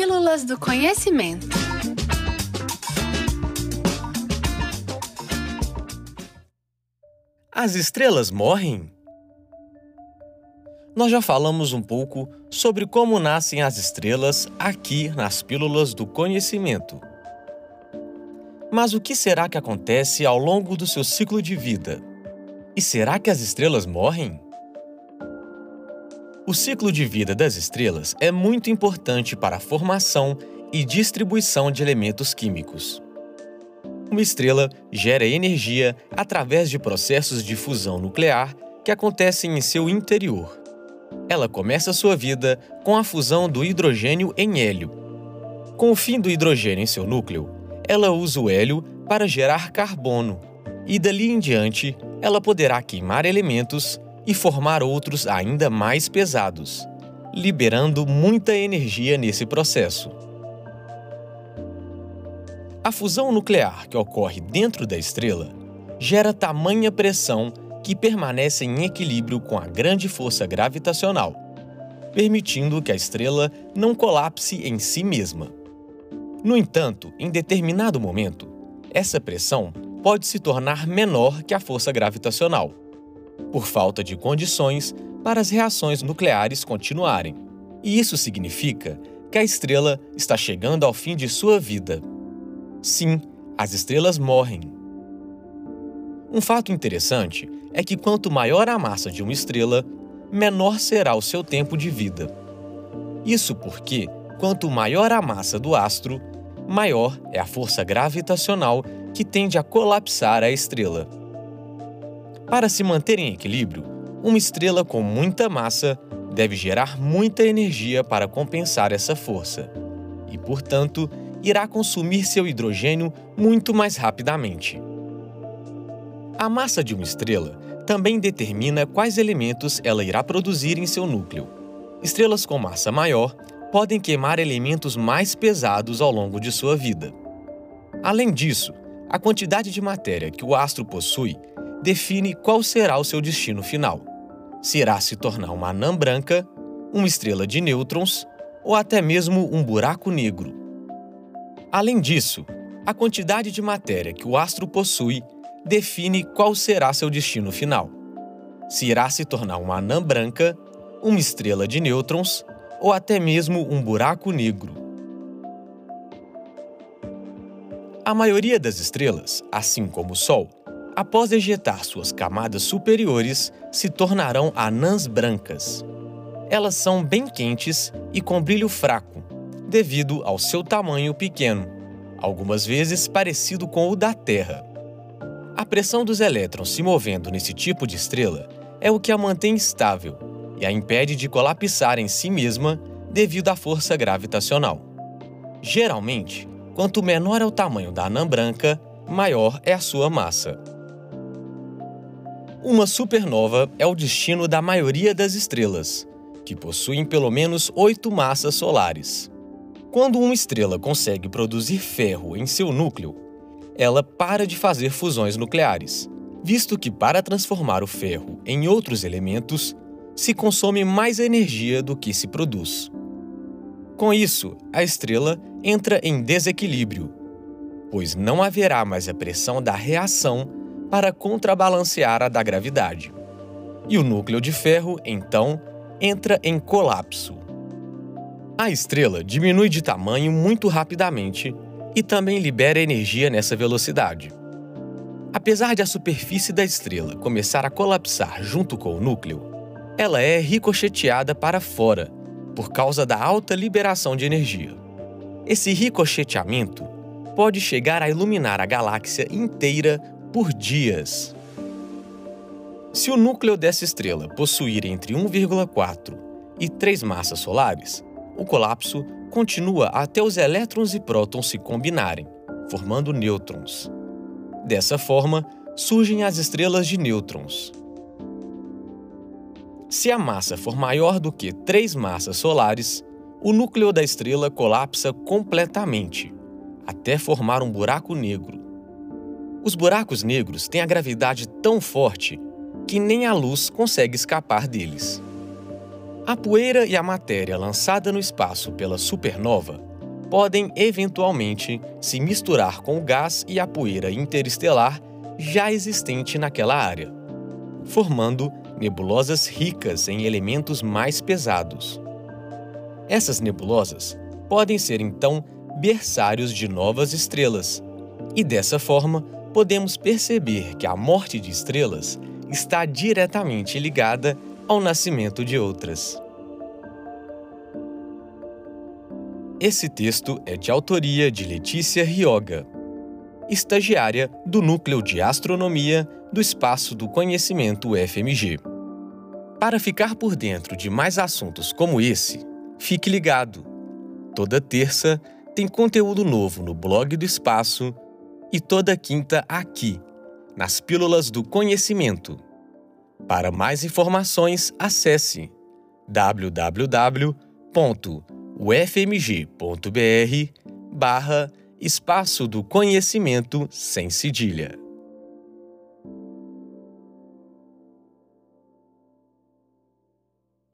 Pílulas do Conhecimento. As estrelas morrem? Nós já falamos um pouco sobre como nascem as estrelas aqui nas Pílulas do Conhecimento. Mas o que será que acontece ao longo do seu ciclo de vida? E será que as estrelas morrem? O ciclo de vida das estrelas é muito importante para a formação e distribuição de elementos químicos. Uma estrela gera energia através de processos de fusão nuclear que acontecem em seu interior. Ela começa sua vida com a fusão do hidrogênio em hélio. Com o fim do hidrogênio em seu núcleo, ela usa o hélio para gerar carbono, e dali em diante ela poderá queimar elementos e formar outros ainda mais pesados, liberando muita energia nesse processo. A fusão nuclear que ocorre dentro da estrela gera tamanha pressão que permanece em equilíbrio com a grande força gravitacional, permitindo que a estrela não colapse em si mesma. No entanto, em determinado momento, essa pressão pode se tornar menor que a força gravitacional, por falta de condições para as reações nucleares continuarem. E isso significa que a estrela está chegando ao fim de sua vida. Sim, as estrelas morrem. Um fato interessante é que quanto maior a massa de uma estrela, menor será o seu tempo de vida. Isso porque, quanto maior a massa do astro, maior é a força gravitacional que tende a colapsar a estrela. Para se manter em equilíbrio, uma estrela com muita massa deve gerar muita energia para compensar essa força e, portanto, irá consumir seu hidrogênio muito mais rapidamente. A massa de uma estrela também determina quais elementos ela irá produzir em seu núcleo. Estrelas com massa maior podem queimar elementos mais pesados ao longo de sua vida. Além disso, a quantidade de matéria que o astro possui define qual será o seu destino final. Se irá se tornar uma anã branca, uma estrela de nêutrons ou até mesmo um buraco negro. Além disso, a quantidade de matéria que o astro possui define qual será seu destino final. Se irá se tornar uma anã branca, uma estrela de nêutrons ou até mesmo um buraco negro. A maioria das estrelas, assim como o Sol, após ejetar suas camadas superiores, se tornarão anãs brancas. Elas são bem quentes e com brilho fraco, devido ao seu tamanho pequeno, algumas vezes parecido com o da Terra. A pressão dos elétrons se movendo nesse tipo de estrela é o que a mantém estável e a impede de colapsar em si mesma devido à força gravitacional. Geralmente, quanto menor é o tamanho da anã branca, maior é a sua massa. Uma supernova é o destino da maioria das estrelas, que possuem pelo menos oito massas solares. Quando uma estrela consegue produzir ferro em seu núcleo, ela para de fazer fusões nucleares, visto que para transformar o ferro em outros elementos, se consome mais energia do que se produz. Com isso, a estrela entra em desequilíbrio, pois não haverá mais a pressão da reação para contrabalancear a da gravidade. E o núcleo de ferro, então, entra em colapso. A estrela diminui de tamanho muito rapidamente e também libera energia nessa velocidade. Apesar de a superfície da estrela começar a colapsar junto com o núcleo, ela é ricocheteada para fora por causa da alta liberação de energia. Esse ricocheteamento pode chegar a iluminar a galáxia inteira por dias. Se o núcleo dessa estrela possuir entre 1,4 e 3 massas solares, o colapso continua até os elétrons e prótons se combinarem, formando nêutrons. Dessa forma, surgem as estrelas de nêutrons. Se a massa for maior do que 3 massas solares, o núcleo da estrela colapsa completamente, até formar um buraco negro. Os buracos negros têm a gravidade tão forte que nem a luz consegue escapar deles. A poeira e a matéria lançada no espaço pela supernova podem eventualmente se misturar com o gás e a poeira interestelar já existente naquela área, formando nebulosas ricas em elementos mais pesados. Essas nebulosas podem ser então berçários de novas estrelas, e dessa forma podemos perceber que a morte de estrelas está diretamente ligada ao nascimento de outras. Esse texto é de autoria de Letícia Rioga, estagiária do Núcleo de Astronomia do Espaço do Conhecimento UFMG. Para ficar por dentro de mais assuntos como esse, fique ligado. Toda terça tem conteúdo novo no blog do Espaço e toda quinta aqui, nas Pílulas do Conhecimento. Para mais informações, acesse www.ufmg.br barra Espaço do Conhecimento sem cedilha.